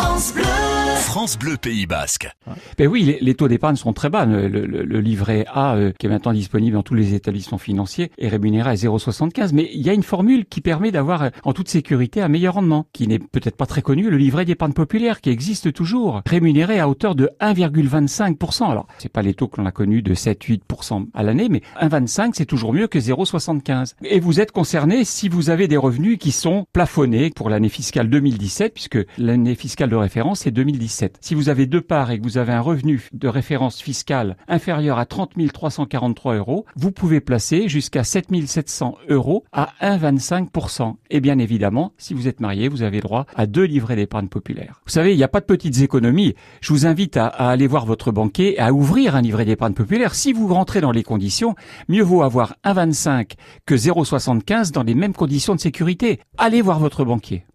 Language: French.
France Bleu. France Bleu Pays Basque. Ben oui, les, les taux d'épargne sont très bas. Le, le- le livret A, euh, qui est maintenant disponible dans tous les établissements financiers, est rémunéré à 0,75. Mais il y a une formule qui permet d'avoir, euh, en toute sécurité, un meilleur rendement, qui n'est peut-être pas très connu, le livret d'épargne populaire, qui existe toujours, rémunéré à hauteur de 1,25%. Alors, c'est pas les taux que l'on a connus de 7-8% à l'année, mais 1,25, c'est toujours mieux que 0,75. Et vous êtes concerné si vous avez des revenus qui sont plafonnés pour l'année fiscale 2017, puisque l'année fiscale de référence est 2017. Si vous avez deux parts et que vous avez un revenu de référence fiscale inférieur à 30 343 euros, vous pouvez placer jusqu'à 7 700 euros à 1,25%. Et bien évidemment, si vous êtes marié, vous avez droit à deux livrets d'épargne populaire. Vous savez, il n'y a pas de petites économies. Je vous invite à, à aller voir votre banquier et à ouvrir un livret d'épargne populaire. Si vous rentrez dans les conditions, mieux vaut avoir 1,25 que 0,75 dans les mêmes conditions de sécurité. Allez voir votre banquier.